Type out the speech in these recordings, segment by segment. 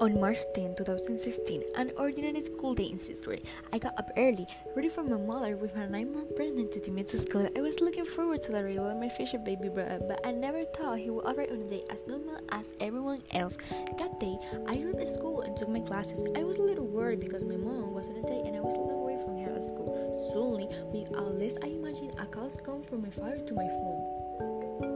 On March 10, 2016, an ordinary school day in 6th grade, I got up early, ready for my mother with her 9 month pregnancy to meet to school. I was looking forward to the arrival of my future baby brother, but I never thought he would arrive on a day as normal as everyone else. That day, I arrived at school and took my classes. I was a little worried because my mom was on a day and I was a long way from her at school. Suddenly, all this, I imagined a call come from my father to my phone.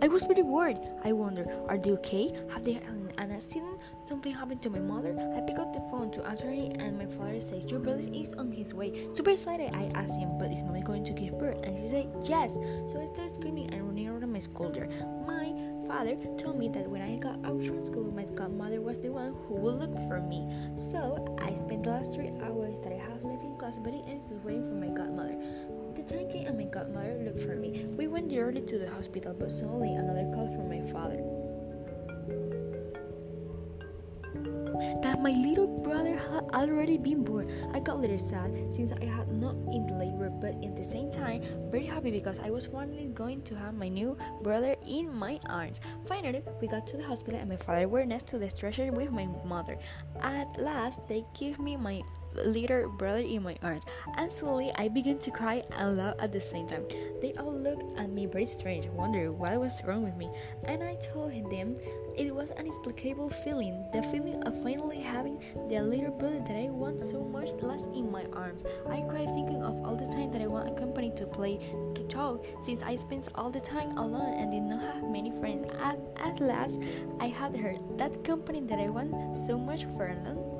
I was pretty worried. I wonder, are they okay? Have they had an accident? Something happened to my mother? I pick up the phone to answer him, and my father says, Your brother is on his way. Super excited, I ask him, But is mommy going to give birth? And he said, Yes. So I start screaming and running around my school there. My father told me that when I got out from school, my godmother was the one who would look for me. So I spent the last three hours that I have left in class very anxious waiting for my godmother. We to the hospital, but suddenly another call from my father. That my little brother had already been born. I got a little sad since I had not in the labor, but at the same time very happy because I was finally going to have my new brother in my arms. Finally, we got to the hospital and my father were next to the stretcher with my mother. At last, they gave me my little brother in my arms, and slowly I began to cry and laugh at the same time. They all looked at me very strange, wondering what was wrong with me, and I told them it was an inexplicable feeling, the feeling of finally having the little brother that I want so much last in my arms. I cried thinking of all the time that I want a company to play, to talk, since I spent all the time alone and did not have many friends. At, at last, I had her, that company that I want so much for a long